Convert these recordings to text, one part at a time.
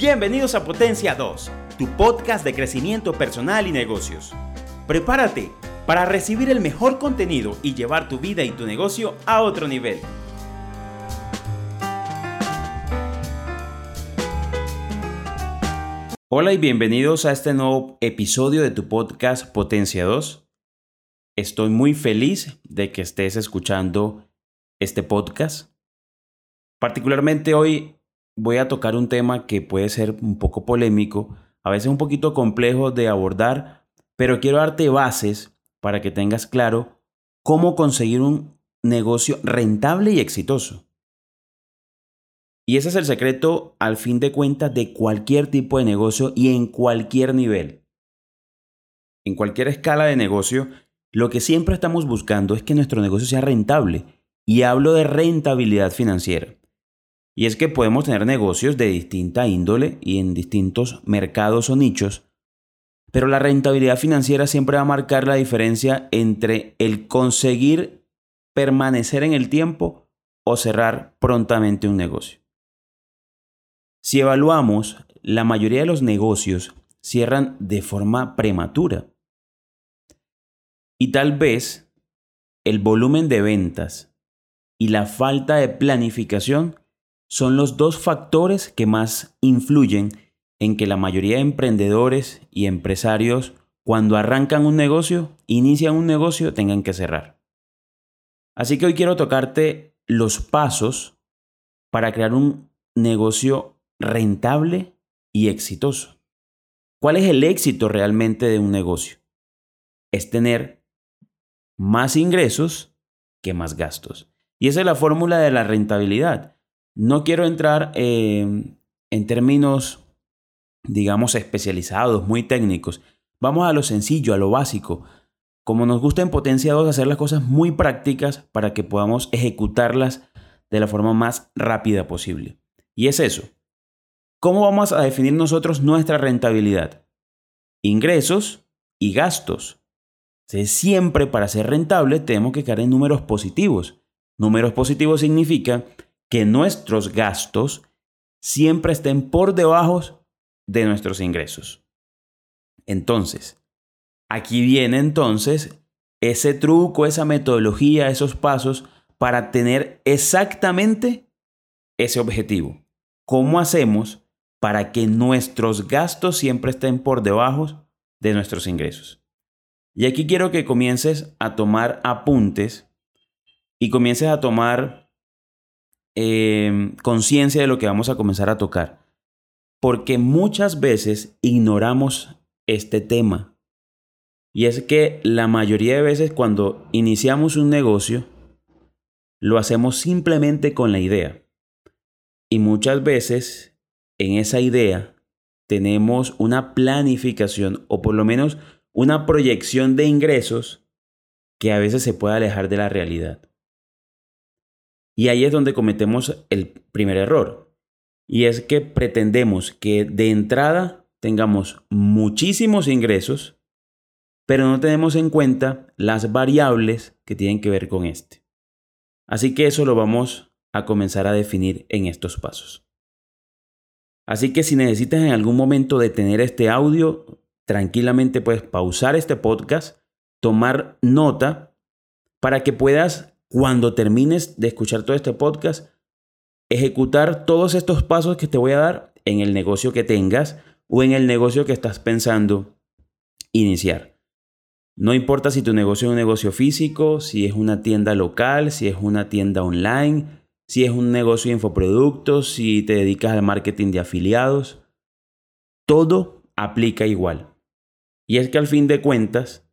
Bienvenidos a Potencia 2, tu podcast de crecimiento personal y negocios. Prepárate para recibir el mejor contenido y llevar tu vida y tu negocio a otro nivel. Hola y bienvenidos a este nuevo episodio de tu podcast Potencia 2. Estoy muy feliz de que estés escuchando este podcast. Particularmente hoy voy a tocar un tema que puede ser un poco polémico, a veces un poquito complejo de abordar, pero quiero darte bases para que tengas claro cómo conseguir un negocio rentable y exitoso. Y ese es el secreto, al fin de cuentas, de cualquier tipo de negocio y en cualquier nivel. En cualquier escala de negocio, lo que siempre estamos buscando es que nuestro negocio sea rentable. Y hablo de rentabilidad financiera. Y es que podemos tener negocios de distinta índole y en distintos mercados o nichos, pero la rentabilidad financiera siempre va a marcar la diferencia entre el conseguir permanecer en el tiempo o cerrar prontamente un negocio. Si evaluamos, la mayoría de los negocios cierran de forma prematura. Y tal vez el volumen de ventas y la falta de planificación son los dos factores que más influyen en que la mayoría de emprendedores y empresarios cuando arrancan un negocio, inician un negocio, tengan que cerrar. Así que hoy quiero tocarte los pasos para crear un negocio rentable y exitoso. ¿Cuál es el éxito realmente de un negocio? Es tener más ingresos que más gastos. Y esa es la fórmula de la rentabilidad. No quiero entrar eh, en términos, digamos, especializados, muy técnicos. Vamos a lo sencillo, a lo básico. Como nos gusta en Potencia 2 hacer las cosas muy prácticas para que podamos ejecutarlas de la forma más rápida posible. Y es eso. ¿Cómo vamos a definir nosotros nuestra rentabilidad? Ingresos y gastos. siempre para ser rentable tenemos que caer en números positivos. Números positivos significa que nuestros gastos siempre estén por debajo de nuestros ingresos. Entonces, aquí viene entonces ese truco, esa metodología, esos pasos para tener exactamente ese objetivo. ¿Cómo hacemos para que nuestros gastos siempre estén por debajo de nuestros ingresos? Y aquí quiero que comiences a tomar apuntes y comiences a tomar Em, conciencia de lo que vamos a comenzar a tocar. Porque muchas veces ignoramos este tema. Y es que la mayoría de veces cuando iniciamos un negocio, lo hacemos simplemente con la idea. Y muchas veces en esa idea tenemos una planificación o por lo menos una proyección de ingresos que a veces se puede alejar de la realidad. Y ahí es donde cometemos el primer error. Y es que pretendemos que de entrada tengamos muchísimos ingresos, pero no tenemos en cuenta las variables que tienen que ver con este. Así que eso lo vamos a comenzar a definir en estos pasos. Así que si necesitas en algún momento detener este audio, tranquilamente puedes pausar este podcast, tomar nota para que puedas cuando termines de escuchar todo este podcast, ejecutar todos estos pasos que te voy a dar en el negocio que tengas o en el negocio que estás pensando iniciar. No importa si tu negocio es un negocio físico, si es una tienda local, si es una tienda online, si es un negocio de infoproductos, si te dedicas al marketing de afiliados. Todo aplica igual. Y es que al fin de cuentas,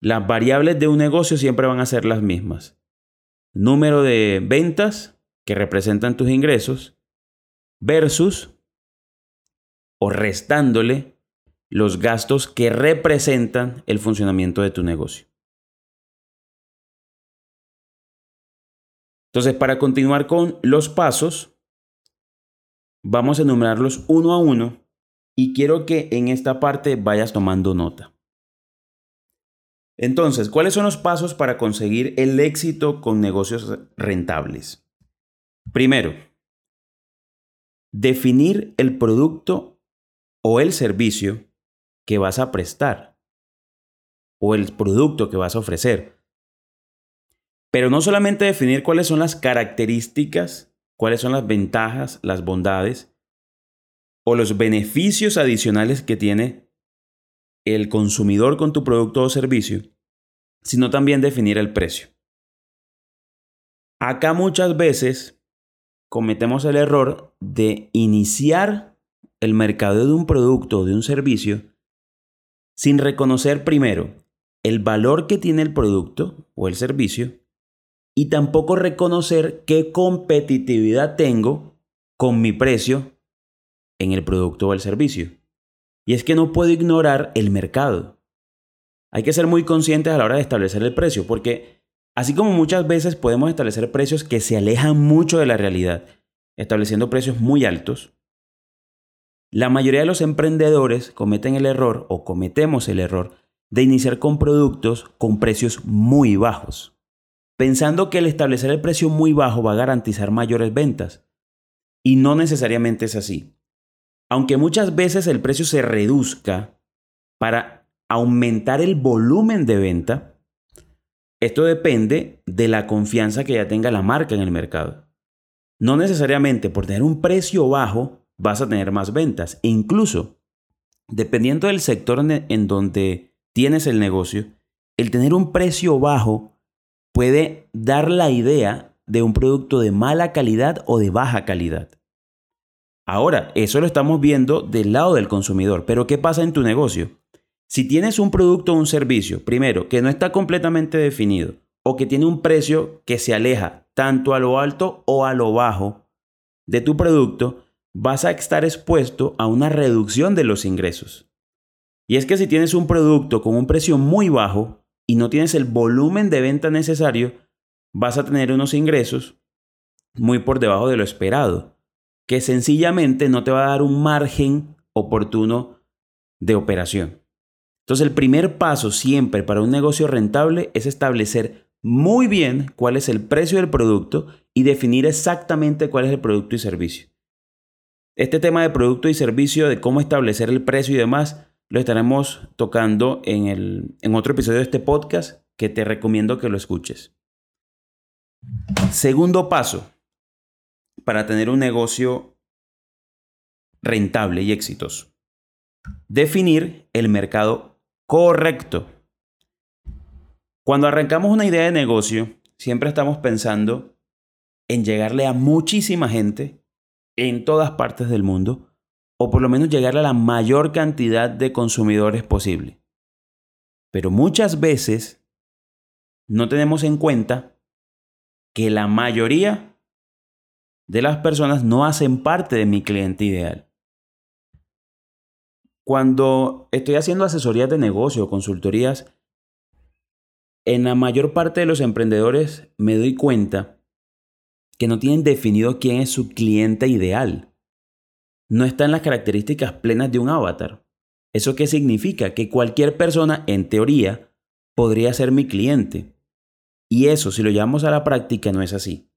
las variables de un negocio siempre van a ser las mismas número de ventas que representan tus ingresos versus o restándole los gastos que representan el funcionamiento de tu negocio. Entonces, para continuar con los pasos, vamos a enumerarlos uno a uno y quiero que en esta parte vayas tomando nota. Entonces, ¿cuáles son los pasos para conseguir el éxito con negocios rentables? Primero, definir el producto o el servicio que vas a prestar o el producto que vas a ofrecer. Pero no solamente definir cuáles son las características, cuáles son las ventajas, las bondades o los beneficios adicionales que tiene el consumidor con tu producto o servicio, sino también definir el precio. Acá muchas veces cometemos el error de iniciar el mercado de un producto o de un servicio sin reconocer primero el valor que tiene el producto o el servicio y tampoco reconocer qué competitividad tengo con mi precio en el producto o el servicio. Y es que no puedo ignorar el mercado. Hay que ser muy conscientes a la hora de establecer el precio, porque así como muchas veces podemos establecer precios que se alejan mucho de la realidad, estableciendo precios muy altos, la mayoría de los emprendedores cometen el error o cometemos el error de iniciar con productos con precios muy bajos, pensando que el establecer el precio muy bajo va a garantizar mayores ventas. Y no necesariamente es así. Aunque muchas veces el precio se reduzca para aumentar el volumen de venta, esto depende de la confianza que ya tenga la marca en el mercado. No necesariamente por tener un precio bajo vas a tener más ventas. E incluso, dependiendo del sector en donde tienes el negocio, el tener un precio bajo puede dar la idea de un producto de mala calidad o de baja calidad. Ahora, eso lo estamos viendo del lado del consumidor, pero ¿qué pasa en tu negocio? Si tienes un producto o un servicio, primero, que no está completamente definido o que tiene un precio que se aleja tanto a lo alto o a lo bajo de tu producto, vas a estar expuesto a una reducción de los ingresos. Y es que si tienes un producto con un precio muy bajo y no tienes el volumen de venta necesario, vas a tener unos ingresos muy por debajo de lo esperado que sencillamente no te va a dar un margen oportuno de operación. Entonces el primer paso siempre para un negocio rentable es establecer muy bien cuál es el precio del producto y definir exactamente cuál es el producto y servicio. Este tema de producto y servicio, de cómo establecer el precio y demás, lo estaremos tocando en, en otro episodio de este podcast que te recomiendo que lo escuches. Segundo paso, para tener un negocio rentable y exitoso. Definir el mercado correcto. Cuando arrancamos una idea de negocio, siempre estamos pensando en llegarle a muchísima gente en todas partes del mundo, o por lo menos llegarle a la mayor cantidad de consumidores posible. Pero muchas veces no tenemos en cuenta que la mayoría de las personas no hacen parte de mi cliente ideal. Cuando estoy haciendo asesorías de negocio o consultorías, en la mayor parte de los emprendedores me doy cuenta que no tienen definido quién es su cliente ideal. No está en las características plenas de un avatar. ¿Eso qué significa? Que cualquier persona, en teoría, podría ser mi cliente. Y eso, si lo llevamos a la práctica, no es así.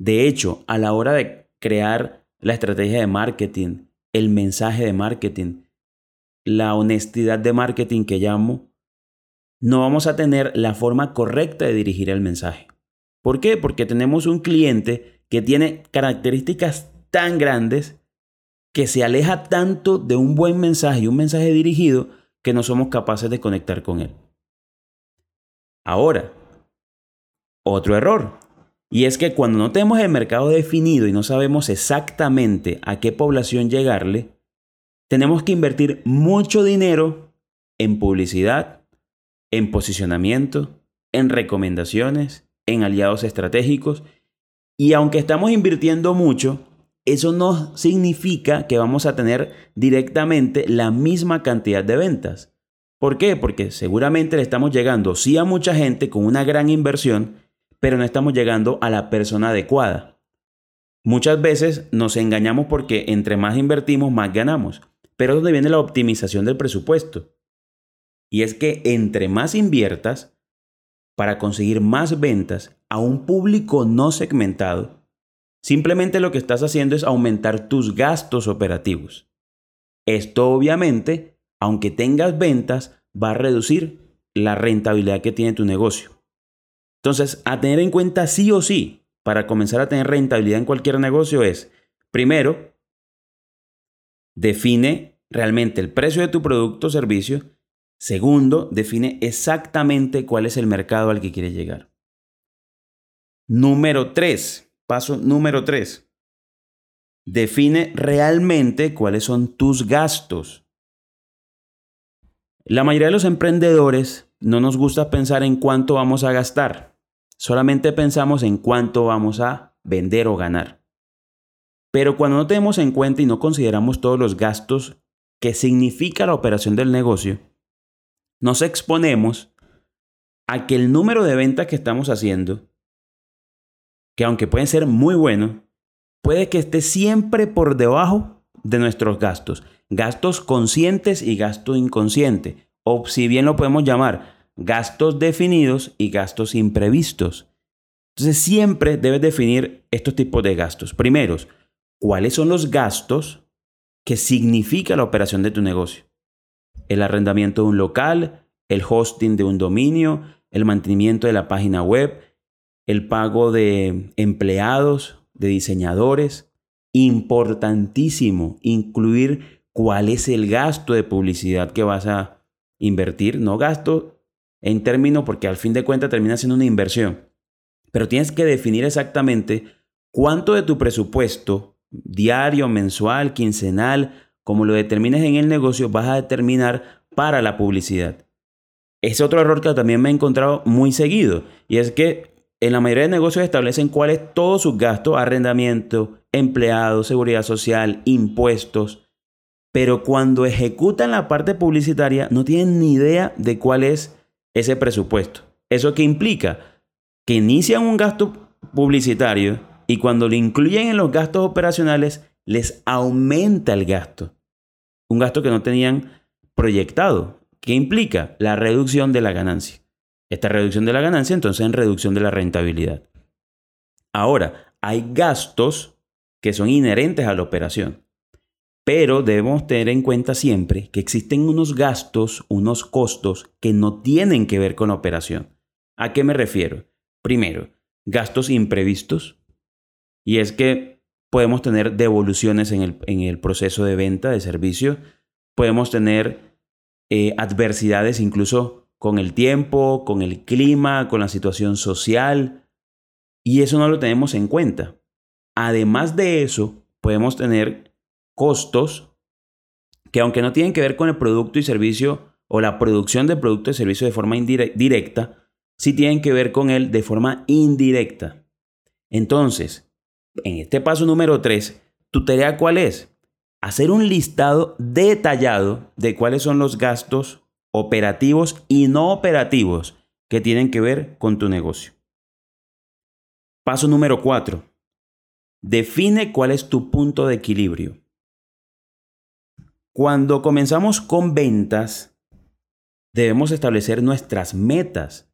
De hecho, a la hora de crear la estrategia de marketing, el mensaje de marketing, la honestidad de marketing que llamo, no vamos a tener la forma correcta de dirigir el mensaje. ¿Por qué? Porque tenemos un cliente que tiene características tan grandes que se aleja tanto de un buen mensaje y un mensaje dirigido que no somos capaces de conectar con él. Ahora, otro error. Y es que cuando no tenemos el mercado definido y no sabemos exactamente a qué población llegarle, tenemos que invertir mucho dinero en publicidad, en posicionamiento, en recomendaciones, en aliados estratégicos. Y aunque estamos invirtiendo mucho, eso no significa que vamos a tener directamente la misma cantidad de ventas. ¿Por qué? Porque seguramente le estamos llegando sí a mucha gente con una gran inversión, pero no estamos llegando a la persona adecuada. Muchas veces nos engañamos porque entre más invertimos, más ganamos. Pero es donde viene la optimización del presupuesto. Y es que entre más inviertas para conseguir más ventas a un público no segmentado, Simplemente lo que estás haciendo es aumentar tus gastos operativos. Esto obviamente, aunque tengas ventas, va a reducir la rentabilidad que tiene tu negocio. Entonces, a tener en cuenta sí o sí para comenzar a tener rentabilidad en cualquier negocio es, primero, define realmente el precio de tu producto o servicio. Segundo, define exactamente cuál es el mercado al que quieres llegar. Número tres, paso número tres. Define realmente cuáles son tus gastos. La mayoría de los emprendedores no nos gusta pensar en cuánto vamos a gastar. Solamente pensamos en cuánto vamos a vender o ganar. Pero cuando no tenemos en cuenta y no consideramos todos los gastos que significa la operación del negocio, nos exponemos a que el número de ventas que estamos haciendo, que aunque pueden ser muy buenos, puede que esté siempre por debajo de nuestros gastos. Gastos conscientes y gasto inconsciente. O si bien lo podemos llamar, gastos definidos y gastos imprevistos. Entonces siempre debes definir estos tipos de gastos. Primeros, ¿cuáles son los gastos que significa la operación de tu negocio? El arrendamiento de un local, el hosting de un dominio, el mantenimiento de la página web, el pago de empleados, de diseñadores. Importantísimo incluir cuál es el gasto de publicidad que vas a invertir. No gasto en términos porque al fin de cuentas termina siendo una inversión. Pero tienes que definir exactamente cuánto de tu presupuesto diario, mensual, quincenal, como lo determines en el negocio, vas a determinar para la publicidad. Es otro error que también me he encontrado muy seguido y es que en la mayoría de negocios establecen cuáles todos sus gastos, arrendamiento, empleados, seguridad social, impuestos. Pero cuando ejecutan la parte publicitaria no tienen ni idea de cuál es ese presupuesto. ¿Eso qué implica? Que inician un gasto publicitario y cuando lo incluyen en los gastos operacionales les aumenta el gasto. Un gasto que no tenían proyectado. ¿Qué implica? La reducción de la ganancia. Esta reducción de la ganancia entonces en reducción de la rentabilidad. Ahora, hay gastos que son inherentes a la operación, pero debemos tener en cuenta siempre que existen unos gastos, unos costos que no tienen que ver con la operación. ¿A qué me refiero? Primero, gastos imprevistos. Y es que podemos tener devoluciones en el, proceso de venta de servicio, podemos tener eh, adversidades incluso con el tiempo, con el clima, con la situación social. Y eso no lo tenemos en cuenta. Además de eso, podemos tener costos que aunque no tienen que ver con el producto y servicio o la producción de producto y servicio de forma directa, sí tienen que ver con él de forma indirecta. Entonces, en este paso número 3, ¿tu tarea cuál es? Hacer un listado detallado de cuáles son los gastos operativos y no operativos que tienen que ver con tu negocio. Paso número 4. Define cuál es tu punto de equilibrio. Cuando comenzamos con ventas, debemos establecer nuestras metas,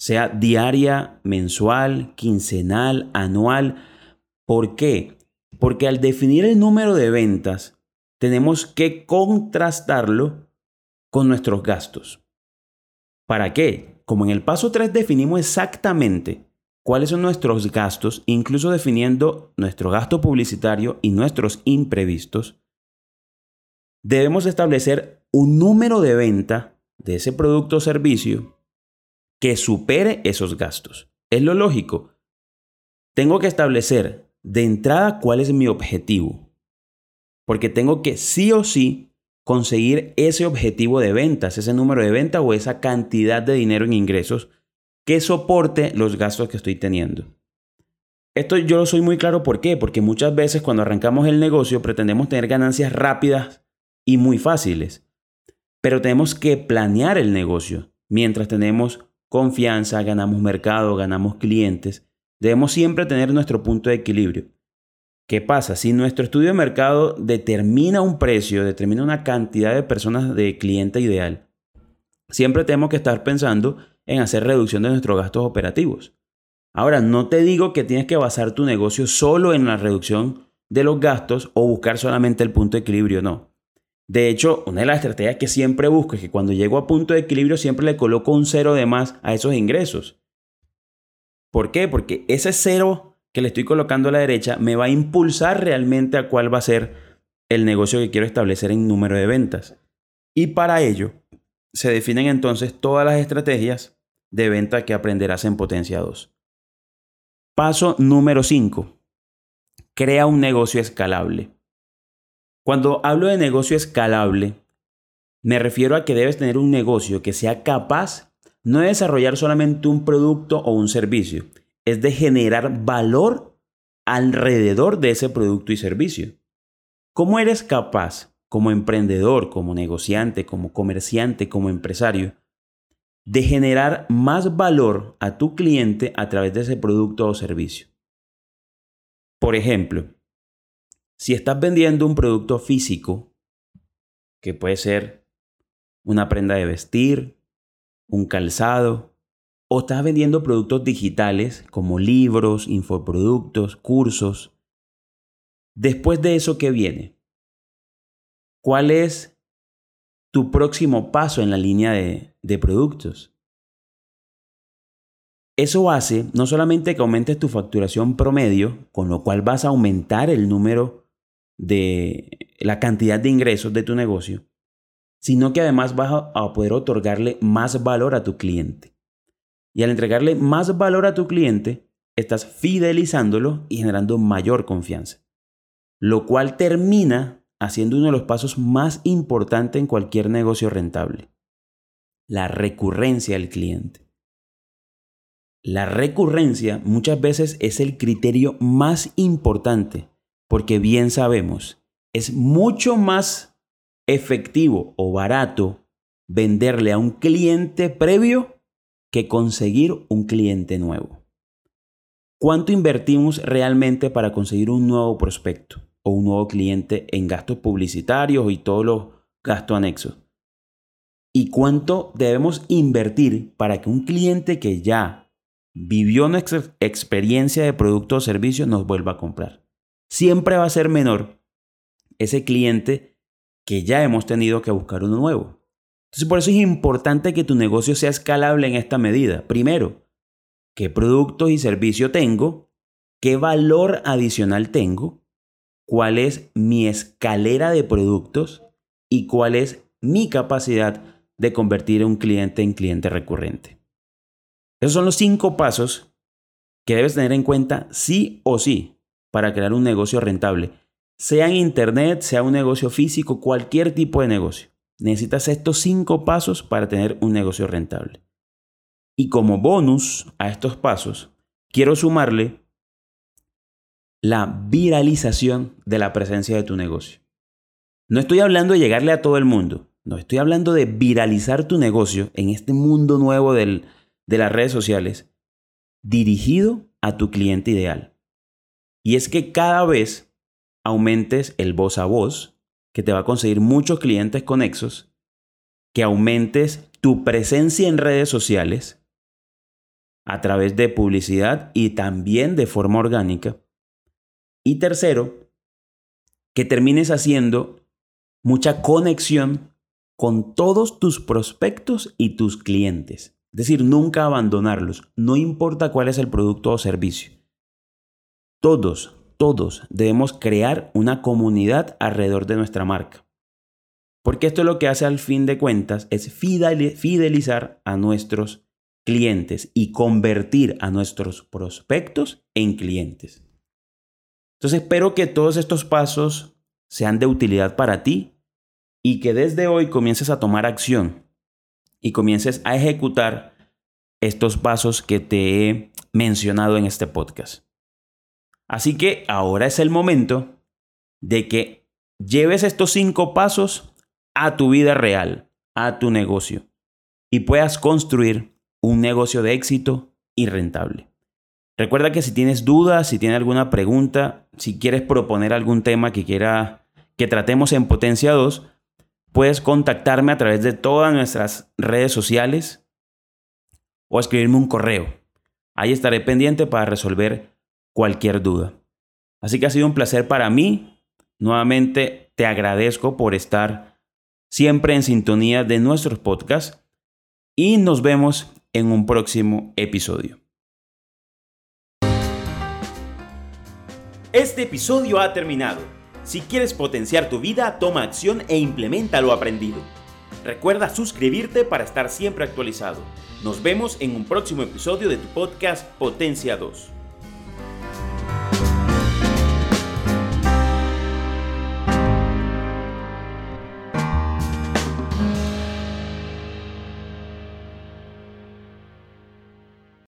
sea diaria, mensual, quincenal, anual. ¿Por qué? Porque al definir el número de ventas, tenemos que contrastarlo con nuestros gastos. ¿Para qué? Como en el paso 3 definimos exactamente cuáles son nuestros gastos, incluso definiendo nuestro gasto publicitario y nuestros imprevistos, debemos establecer un número de venta de ese producto o servicio que supere esos gastos. Es lo lógico. Tengo que establecer de entrada cuál es mi objetivo, porque tengo que sí o sí conseguir ese objetivo de ventas, ese número de venta o esa cantidad de dinero en ingresos que soporte los gastos que estoy teniendo. Esto yo lo soy muy claro por qué, porque muchas veces cuando arrancamos el negocio pretendemos tener ganancias rápidas y muy fáciles, pero tenemos que planear el negocio. Mientras tenemos confianza, ganamos mercado, ganamos clientes, debemos siempre tener nuestro punto de equilibrio. ¿Qué pasa? Si nuestro estudio de mercado determina un precio, determina una cantidad de personas de cliente ideal, siempre tenemos que estar pensando en hacer reducción de nuestros gastos operativos. Ahora, no te digo que tienes que basar tu negocio solo en la reducción de los gastos o buscar solamente el punto de equilibrio, no. De hecho, una de las estrategias que siempre busco es que cuando llego a punto de equilibrio siempre le coloco un cero de más a esos ingresos. ¿Por qué? Porque ese cero que le estoy colocando a la derecha me va a impulsar realmente a cuál va a ser el negocio que quiero establecer en número de ventas. Y para ello se definen entonces todas las estrategias de venta que aprenderás en Potencia 2. Paso número 5. Crea un negocio escalable. Cuando hablo de negocio escalable, me refiero a que debes tener un negocio que sea capaz no de desarrollar solamente un producto o un servicio, es de generar valor alrededor de ese producto y servicio. ¿Cómo eres capaz, como emprendedor, como negociante, como comerciante, como empresario, de generar más valor a tu cliente a través de ese producto o servicio. Por ejemplo, si estás vendiendo un producto físico, que puede ser una prenda de vestir, un calzado, o estás vendiendo productos digitales como libros, infoproductos, cursos, después de eso, ¿qué viene? ¿Cuál es tu próximo paso en la línea de, productos. Eso hace no solamente que aumentes tu facturación promedio, con lo cual vas a aumentar el número de la cantidad de ingresos de tu negocio, sino que además vas a poder otorgarle más valor a tu cliente. Y al entregarle más valor a tu cliente, estás fidelizándolo y generando mayor confianza. Lo cual termina haciendo uno de los pasos más importantes en cualquier negocio rentable, la recurrencia del cliente. La recurrencia muchas veces es el criterio más importante porque bien sabemos, es mucho más efectivo o barato venderle a un cliente previo que conseguir un cliente nuevo. ¿Cuánto invertimos realmente para conseguir un nuevo prospecto? o un nuevo cliente en gastos publicitarios y todos los gastos anexos. ¿Y cuánto debemos invertir para que un cliente que ya vivió nuestra experiencia de producto o servicio nos vuelva a comprar? Siempre va a ser menor ese cliente que ya hemos tenido que buscar uno nuevo. Entonces por eso es importante que tu negocio sea escalable en esta medida. Primero, ¿qué productos y servicios tengo? ¿Qué valor adicional tengo? cuál es mi escalera de productos y cuál es mi capacidad de convertir un cliente en cliente recurrente. Esos son los cinco pasos que debes tener en cuenta sí o sí para crear un negocio rentable. Sea en Internet, sea un negocio físico, cualquier tipo de negocio. Necesitas estos cinco pasos para tener un negocio rentable. Y como bonus a estos pasos, quiero sumarle la viralización de la presencia de tu negocio. No estoy hablando de llegarle a todo el mundo, no estoy hablando de viralizar tu negocio en este mundo nuevo de las redes sociales dirigido a tu cliente ideal. Y es que cada vez aumentes el voz a voz, que te va a conseguir muchos clientes conexos, que aumentes tu presencia en redes sociales a través de publicidad y también de forma orgánica y tercero, que termines haciendo mucha conexión con todos tus prospectos y tus clientes. Es decir, nunca abandonarlos, no importa cuál es el producto o servicio. Todos, todos debemos crear una comunidad alrededor de nuestra marca. Porque esto lo que hace al fin de cuentas es fidelizar a nuestros clientes y convertir a nuestros prospectos en clientes. Entonces espero que todos estos pasos sean de utilidad para ti y que desde hoy comiences a tomar acción y comiences a ejecutar estos pasos que te he mencionado en este podcast. Así que ahora es el momento de que lleves estos cinco pasos a tu vida real, a tu negocio, y puedas construir un negocio de éxito y rentable. Recuerda que si tienes dudas, si tienes alguna pregunta, si quieres proponer algún tema que quiera que tratemos en Potencia 2, puedes contactarme a través de todas nuestras redes sociales o escribirme un correo Ahí estaré pendiente para resolver cualquier duda. Así que ha sido un placer para mí. Nuevamente te agradezco por estar siempre en sintonía de nuestros podcasts y nos vemos en un próximo episodio. Este episodio ha terminado. Si quieres potenciar tu vida, toma acción e implementa lo aprendido. Recuerda suscribirte para estar siempre actualizado. Nos vemos en un próximo episodio de tu podcast Potencia 2.